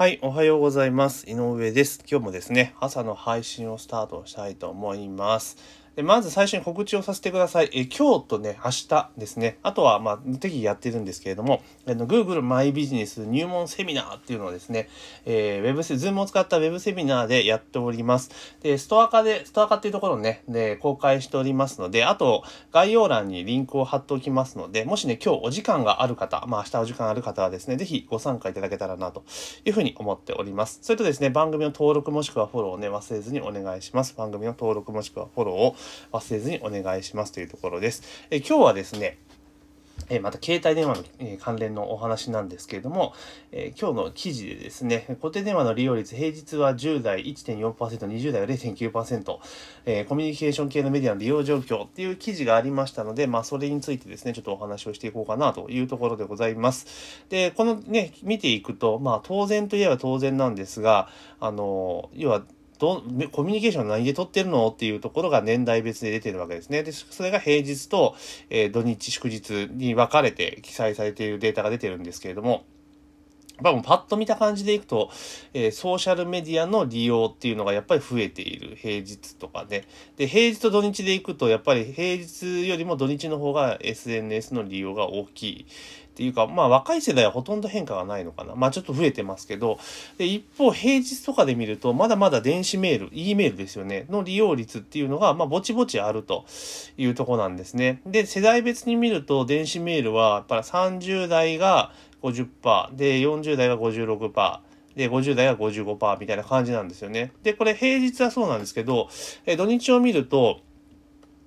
はい、おはようございます。井上です。今日もですね、朝の配信をスタートしたいと思います。でまず最初に告知をさせてください。え今日とね、明日ですね。あとは、まあ、適宜やってるんですけれども、あの Google マイビジネス入門セミナーっていうのをですね、えー、ウェブセ、ズームを使ったウェブセミナーでやっております。で、ストアカで、ストアカっていうところをね、で、公開しておりますので、あと、概要欄にリンクを貼っておきますので、もしね、今日お時間がある方、まあ、明日お時間ある方はですね、ぜひご参加いただけたらなというふうに思っております。それとですね、番組の登録もしくはフォローをね、忘れずにお願いします。番組の登録もしくはフォローを忘れずにお願いしますというところです。え今日はですね、えまた携帯電話の、関連のお話なんですけれども、え今日の記事でですね、固定電話の利用率、平日は10代1.4%、20代は0.9%、え、コミュニケーション系のメディアの利用状況っていう記事がありましたので、まあ、それについてですね、ちょっとお話をしていこうかなというところでございます。で、このね、見ていくと、まあ、当然といえば当然なんですが、あの、要は、どコミュニケーション何で取ってるのっていうところが年代別で出てるわけですね。で、それが平日と、えー、土日祝日に分かれて記載されているデータが出てるんですけれども、まあ、パッと見た感じでいくと、えー、ソーシャルメディアの利用っていうのがやっぱり増えている。平日とかね。で、平日と土日でいくと、やっぱり平日よりも土日の方が SNS の利用が大きい。ていうか、まあ若い世代はほとんど変化がないのかな。まあちょっと増えてますけど、で一方平日とかで見ると、まだまだ電子メール、E メールですよね、の利用率っていうのが、まあぼちぼちあるというとこなんですね。で、世代別に見ると、電子メールはやっぱり30代が50%、で、40代が56%、で、50代が55%みたいな感じなんですよね。で、これ平日はそうなんですけど、え土日を見ると、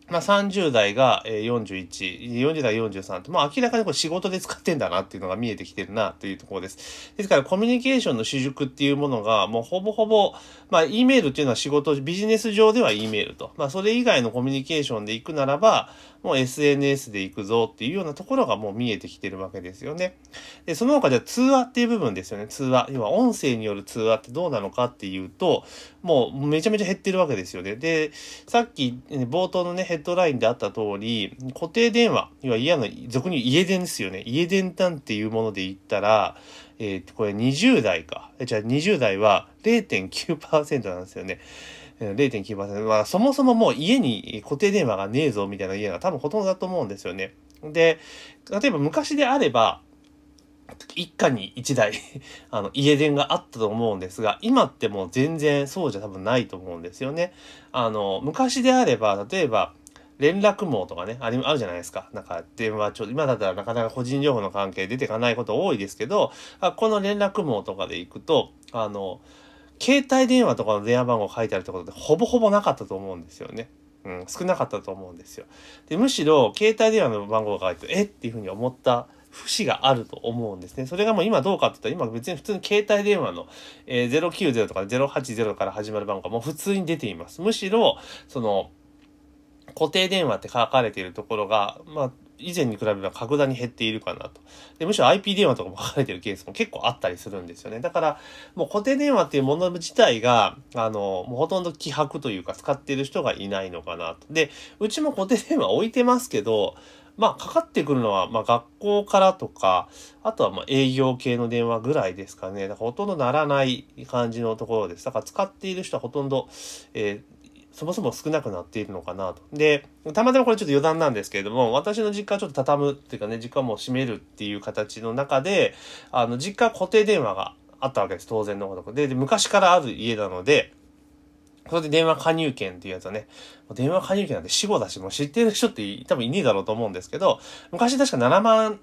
まあ、30代が41、40代43って、まあ、明らかにこれ仕事で使ってんだなっていうのが見えてきてるなというところです。ですから、コミュニケーションの主軸っていうものが、もうほぼほぼ、まあ、E メールっていうのは仕事、ビジネス上では E メールと。まあ、それ以外のコミュニケーションで行くならば、もう SNS で行くぞっていうようなところがもう見えてきてるわけですよね。で、その他じゃ通話っていう部分ですよね。通話。要は音声による通話ってどうなのかっていうと、もうめちゃめちゃ減ってるわけですよね。で、さっき冒頭のね、ヘッドラインであった通り、固定電話、要は嫌な、俗に家電ですよね。家電なんていうもので言ったら、えー、これ20代か。じゃあ20代は0.9%なんですよね。0.9%。まあ、そもそももう家に固定電話がねえぞみたいな家が多分ほとんどだと思うんですよね。で、例えば昔であれば、一家に一台 あの、家電があったと思うんですが、今ってもう全然そうじゃ多分ないと思うんですよね。あの、昔であれば、例えば、連絡網とかね、あるあるじゃないですか。なんか電話帳、今だったらなかなか個人情報の関係出てかないこと多いですけど、あこの連絡網とかで行くと、あの、携帯電話とかの電話番号書いてあるってことでほぼほぼなかったと思うんですよね。うん、少なかったと思うんですよ。で、むしろ携帯電話の番号が書いて、えっていうふうに思った節があると思うんですね。それがもう今どうかって言ったら、今別に普通に携帯電話の、えー、090とか080から始まる番号がもう普通に出ています。むしろ、その、固定電話って書かれているところが、まあ、以前に比べれば格段に減っているかなと。でむしろ IP 電話とかも書かれてるケースも結構あったりするんですよね。だから、もう固定電話っていうもの自体が、あの、もうほとんど希薄というか使ってる人がいないのかなと。で、うちも固定電話置いてますけど、まあ、かかってくるのは、まあ、学校からとか、あとは、ま営業系の電話ぐらいですかね。だから、ほとんどならない感じのところです。だから、使っている人はほとんど、えそもそも少なくなっているのかなと。で、たまたまこれちょっと余談なんですけれども、私の実家はちょっと畳むっていうかね、実家も閉めるっていう形の中で、あの、実家固定電話があったわけです。当然のこと。で、で昔からある家なので、それで電話加入券っていうやつはね、電話加入券なんて死後だし、もう知ってる人って多分いねえだろうと思うんですけど、昔確か7万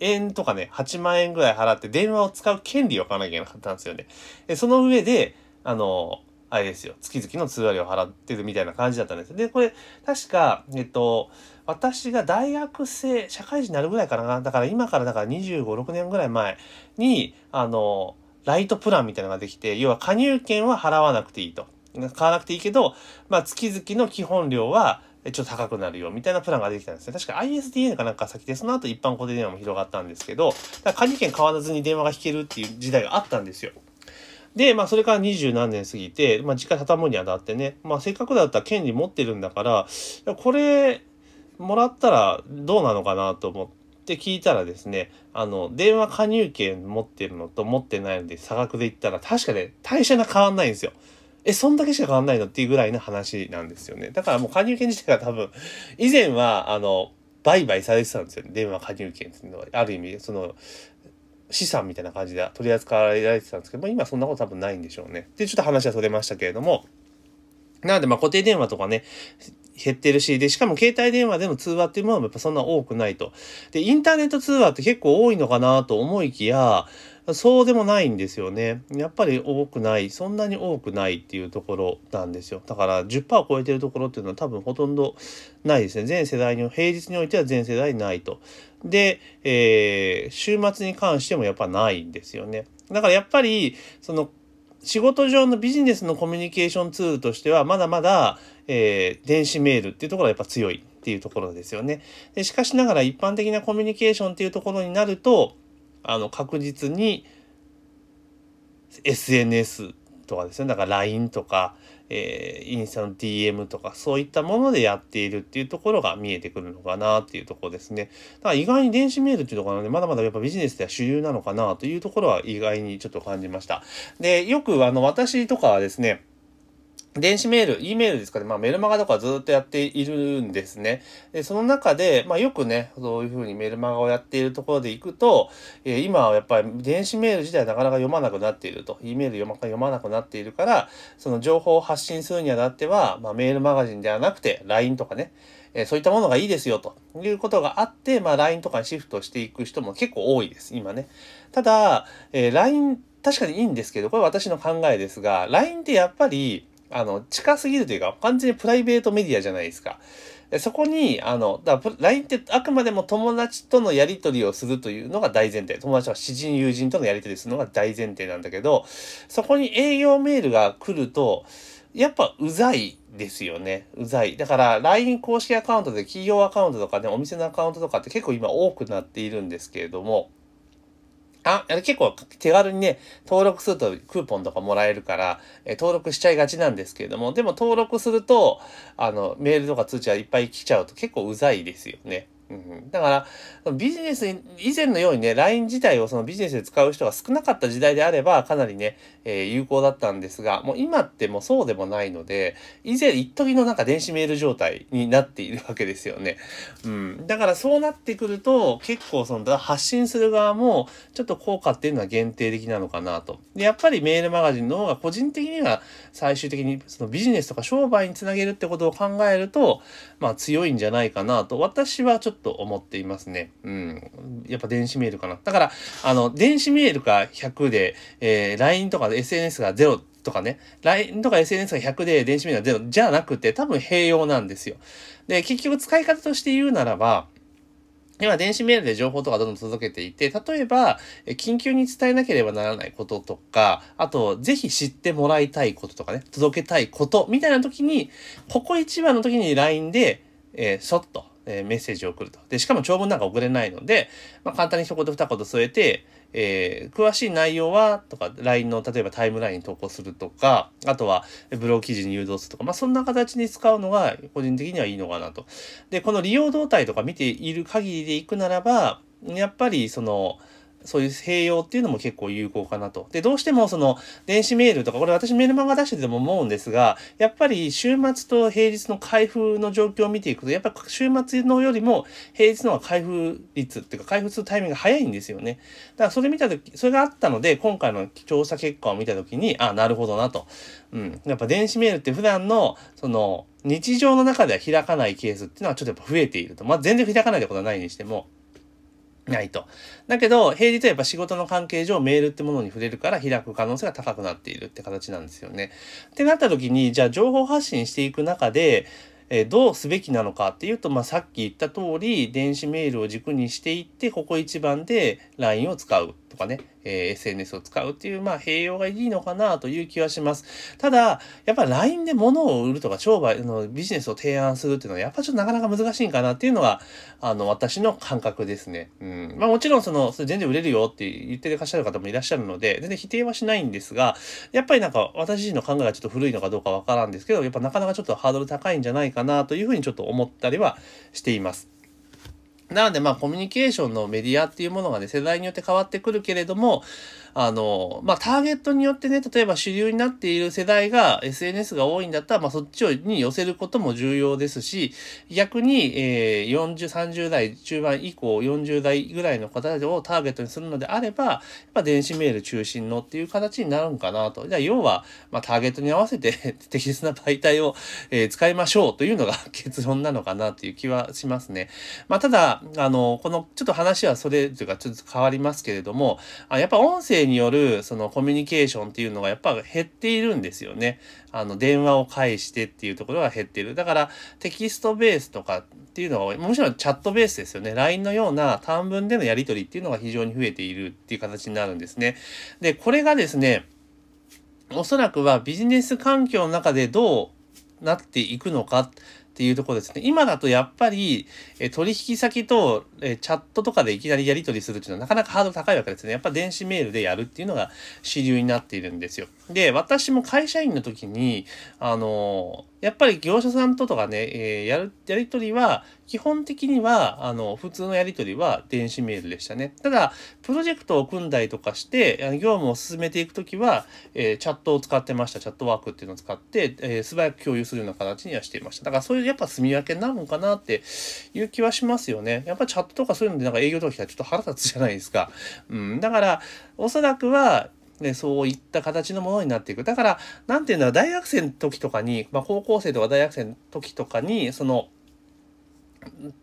円とかね、8万円ぐらい払って電話を使う権利を買わなきゃいけなかったんですよね。で、その上で、あの、あれですよ、月々の通話料を払ってるみたいな感じだったんです。で、これ、確か、えっと、私が大学生、社会人になるぐらいかな。だから今からだから25、6年ぐらい前に、あの、ライトプランみたいなのができて、要は加入券は払わなくていいと。買わなくていいけど、まあ月々の基本料はちょっと高くなるよみたいなプランができたんですね。確か ISDN かなんか先で、その後一般固定電話も広がったんですけど、だから加入券買わずに電話が引けるっていう時代があったんですよ。で、まあ、それから二十何年過ぎて、まあ、実家畳むにあたってね、まあ、せっかくだったら権利持ってるんだから、これ、もらったらどうなのかなと思って聞いたらですね、あの、電話加入券持ってるのと持ってないので差額で言ったら確かね、代謝が変わんないんですよ。え、そんだけしか変わんないのっていうぐらいの話なんですよね。だからもう加入券自体が多分、以前は、あの、売買されてたんですよね。電話加入券っていうのは。ある意味、その、資産みたいな感じで取り扱われてたんですけど、まあ、今そんなこと多分ないんでしょうね。で、ちょっと話はそれましたけれども、なので、まあ、固定電話とかね、減ってるし、で、しかも携帯電話での通話っていうものもやっぱそんな多くないと。で、インターネット通話って結構多いのかなと思いきや、そうでもないんですよね。やっぱり多くない、そんなに多くないっていうところなんですよ。だから10%超えてるところっていうのは多分ほとんどないですね。全世代に、平日においては全世代ないと。で、えー、週末に関してもやっぱないんですよね。だからやっぱり、その仕事上のビジネスのコミュニケーションツールとしてはまだまだ、えー、電子メールっていうところはやっぱ強いっていうところですよね。でしかしながら一般的なコミュニケーションっていうところになるとあの確実に SNS とかですねだから LINE とか、えー、インスタの DM とかそういったものでやっているっていうところが見えてくるのかなっていうところですね。だから意外に電子メールっていうところはねまだまだやっぱビジネスでは主流なのかなというところは意外にちょっと感じました。でよくあの私とかはですね電子メール、E メールですかね、まあメルマガとかずっとやっているんですね。で、その中で、まあよくね、そういうふうにメルマガをやっているところでいくと、えー、今はやっぱり電子メール自体なかなか読まなくなっていると、E メール読ま読まなくなっているから、その情報を発信するにあたっては、まあメールマガジンではなくて LINE とかね、えー、そういったものがいいですよと。いうことがあって、まあ LINE とかにシフトしていく人も結構多いです、今ね。ただ、えー、LINE 確かにいいんですけど、これ私の考えですが、LINE ってやっぱり、あの、近すぎるというか、完全にプライベートメディアじゃないですか。でそこに、あの、だ LINE ってあくまでも友達とのやり取りをするというのが大前提。友達は知人、友人とのやり取りするのが大前提なんだけど、そこに営業メールが来ると、やっぱうざいですよね。うざい。だから LINE 公式アカウントで企業アカウントとかね、お店のアカウントとかって結構今多くなっているんですけれども、あ、結構手軽にね、登録するとクーポンとかもらえるから、え登録しちゃいがちなんですけれども、でも登録すると、あの、メールとか通知がいっぱい来ちゃうと結構うざいですよね。うん、だから、ビジネス以前のようにね、LINE 自体をそのビジネスで使う人が少なかった時代であれば、かなりね、えー、有効だったんですが、もう今ってもうそうでもないので、以前、一時のなんか電子メール状態になっているわけですよね。うん。だからそうなってくると、結構その発信する側も、ちょっと効果っていうのは限定的なのかなと。で、やっぱりメールマガジンの方が個人的には最終的にそのビジネスとか商売につなげるってことを考えると、まあ強いんじゃないかなと、私はちょっとと思っていますね。うん。やっぱ電子メールかな。だから、あの、電子メールが100で、えー、LINE とか SNS が0とかね、LINE とか SNS が100で電子メールが0じゃなくて、多分併用なんですよ。で、結局使い方として言うならば、今、電子メールで情報とかどんどん届けていて、例えば、緊急に伝えなければならないこととか、あと、ぜひ知ってもらいたいこととかね、届けたいことみたいな時に、ここ一番の時に LINE で、えー、そっと、え、メッセージを送ると。で、しかも長文なんか送れないので、まあ、簡単に一言二言添えて、えー、詳しい内容はとか LINE の例えばタイムラインに投稿するとかあとはブロー記事に誘導するとかまあそんな形に使うのが個人的にはいいのかなと。でこの利用動態とか見ている限りでいくならばやっぱりそのそういう併用っていうのも結構有効かなと。で、どうしてもその電子メールとか、これ私メールマガ出してても思うんですが、やっぱり週末と平日の開封の状況を見ていくと、やっぱ週末のよりも平日の方が開封率っていうか開封するタイミングが早いんですよね。だからそれ見たとき、それがあったので、今回の調査結果を見たときに、あ、なるほどなと。うん。やっぱ電子メールって普段の、その、日常の中では開かないケースっていうのはちょっとやっぱ増えていると。まあ全然開かないってことはないにしても、ないと。だけど、平日はやっぱ仕事の関係上メールってものに触れるから開く可能性が高くなっているって形なんですよね。ってなった時に、じゃあ情報発信していく中で、え、どうすべきなのかっていうと、まあ、さっき言った通り、電子メールを軸にしていって、ここ一番で LINE を使うとかね、えー、SNS を使うっていう、まあ、併用がいいのかなという気はします。ただ、やっぱ LINE で物を売るとか、商売のビジネスを提案するっていうのは、やっぱちょっとなかなか難しいんかなっていうのが、あの、私の感覚ですね。うん。まあ、もちろん、その、それ全然売れるよって言ってらっしゃる方もいらっしゃるので、全然否定はしないんですが、やっぱりなんか、私自身の考えがちょっと古いのかどうかわからんですけど、やっぱなかなかちょっとハードル高いんじゃないかなというふうにちょっと思ったりはしています。なので、まあ、コミュニケーションのメディアっていうものがね、世代によって変わってくるけれども、あの、まあ、ターゲットによってね、例えば主流になっている世代が SNS が多いんだったら、まあ、そっちに寄せることも重要ですし、逆に、えー、40、30代中盤以降、40代ぐらいの方たちをターゲットにするのであれば、やっぱ電子メール中心のっていう形になるんかなと。じゃあ、要は、まあ、ターゲットに合わせて 適切な媒体を、えー、使いましょうというのが 結論なのかなという気はしますね。まあ、ただ、あの、この、ちょっと話はそれというか、ちょっと変わりますけれども、あやっぱ音声によるそのコミュニケーションっていうのがやっぱ減っているんですよね。あの電話を介してっていうところが減っている。だからテキストベースとかっていうのはもちろんチャットベースですよね。LINE のような短文でのやり取りっていうのが非常に増えているっていう形になるんですね。で、これがですね、おそらくはビジネス環境の中でどうなっていくのかっていうところですね。今だとやっぱり、え取引先と、えチャットとかでいきなりやり取りするっていうのはなかなかハードル高いわけですね。やっぱ電子メールでやるっていうのが主流になっているんですよ。で、私も会社員の時に、あのやっぱり業者さんととかね、えー、やる、やりとりは、基本的には、あの、普通のやりとりは電子メールでしたね。ただ、プロジェクトを組んだりとかして、業務を進めていくときは、えー、チャットを使ってました。チャットワークっていうのを使って、えー、素早く共有するような形にはしていました。だから、そういうやっぱ住み分けになるのかなっていう気はしますよね。やっぱチャットとかそういうのでなんか営業とかちょっと腹立つじゃないですか。うん。だから、おそらくは、ね、そういった形のものになっていく。だから、なんていうのは大学生の時とかに、まあ、高校生とか大学生の時とかに、その、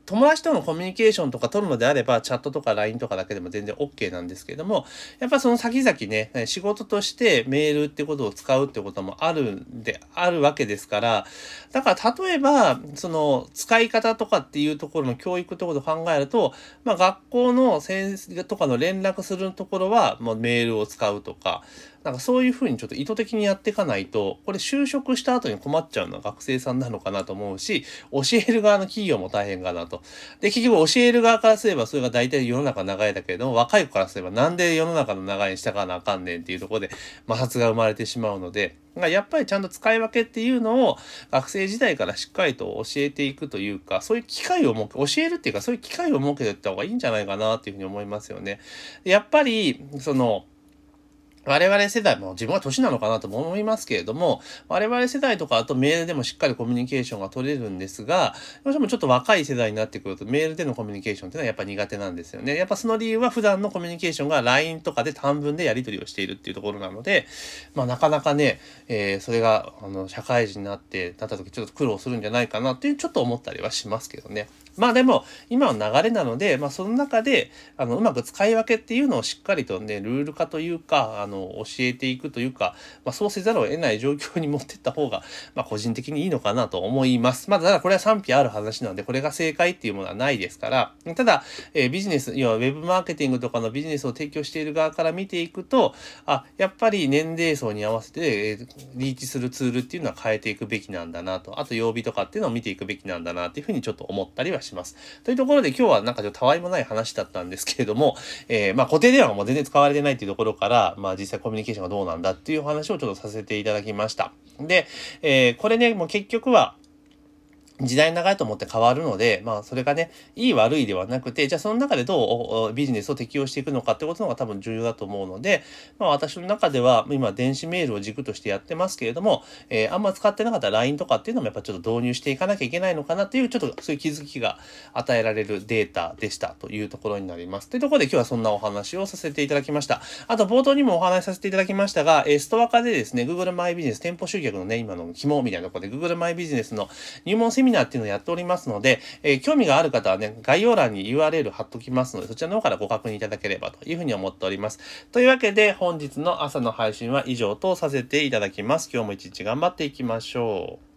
友達とのコミュニケーションとか取るのであれば、チャットとか LINE とかだけでも全然 OK なんですけれども、やっぱその先々ね、仕事としてメールってことを使うってこともあるんで、あるわけですから、だから例えば、その使い方とかっていうところの教育ってことを考えると、まあ学校の先生とかの連絡するところは、もうメールを使うとか、なんかそういうふうにちょっと意図的にやっていかないと、これ就職した後に困っちゃうのは学生さんなのかなと思うし、教える側の企業も大変かなと。で、結局教える側からすればそれが大体世の中の流れだけれども、若い子からすればなんで世の中の流れに従わなあかんねんっていうところで摩擦が生まれてしまうので、やっぱりちゃんと使い分けっていうのを学生時代からしっかりと教えていくというか、そういう機会を設け、教えるっていうかそういう機会を設けていった方がいいんじゃないかなっていうふうに思いますよね。やっぱり、その、我々世代も自分は年なのかなとも思いますけれども、我々世代とかあとメールでもしっかりコミュニケーションが取れるんですが、どうしてもちょっと若い世代になってくるとメールでのコミュニケーションっていうのはやっぱ苦手なんですよね。やっぱその理由は普段のコミュニケーションが LINE とかで短文でやり取りをしているっていうところなので、まあなかなかね、えー、それがあの社会人になってなった時ちょっと苦労するんじゃないかなっていうちょっと思ったりはしますけどね。まあでも、今の流れなので、まあその中で、あの、うまく使い分けっていうのをしっかりとね、ルール化というか、あの、教えていくというか、まあそうせざるを得ない状況に持ってった方が、まあ個人的にいいのかなと思います。まあただこれは賛否ある話なので、これが正解っていうものはないですから、ただ、えー、ビジネス、要はウェブマーケティングとかのビジネスを提供している側から見ていくと、あ、やっぱり年齢層に合わせて、えー、リーチするツールっていうのは変えていくべきなんだなと、あと曜日とかっていうのを見ていくべきなんだなっていうふうにちょっと思ったりはします。というところで今日はなんかちょっとたわいもない話だったんですけれども、えー、まあ固定電話がもう全然使われてないっていうところから、まあ実実際コミュニケーションがどうなんだっていう話をちょっとさせていただきました。で、えー、これね、もう結局は、時代長いと思って変わるので、まあそれがね、いい悪いではなくて、じゃあその中でどうビジネスを適用していくのかってことのが多分重要だと思うので、まあ私の中では今電子メールを軸としてやってますけれども、えー、あんま使ってなかった LINE とかっていうのもやっぱちょっと導入していかなきゃいけないのかなっていう、ちょっとそういう気づきが与えられるデータでしたというところになります。というところで今日はそんなお話をさせていただきました。あと冒頭にもお話しさせていただきましたが、えストア化でですね、Google マイビジネス店舗集客のね、今の肝みたいなところで Google マイビジネスの入門セミミナーっていうのをやっておりますますので、えー、興味がある方はね、概要欄に URL 貼っときますので、そちらの方からご確認いただければというふうに思っております。というわけで、本日の朝の配信は以上とさせていただきます。今日も一日頑張っていきましょう。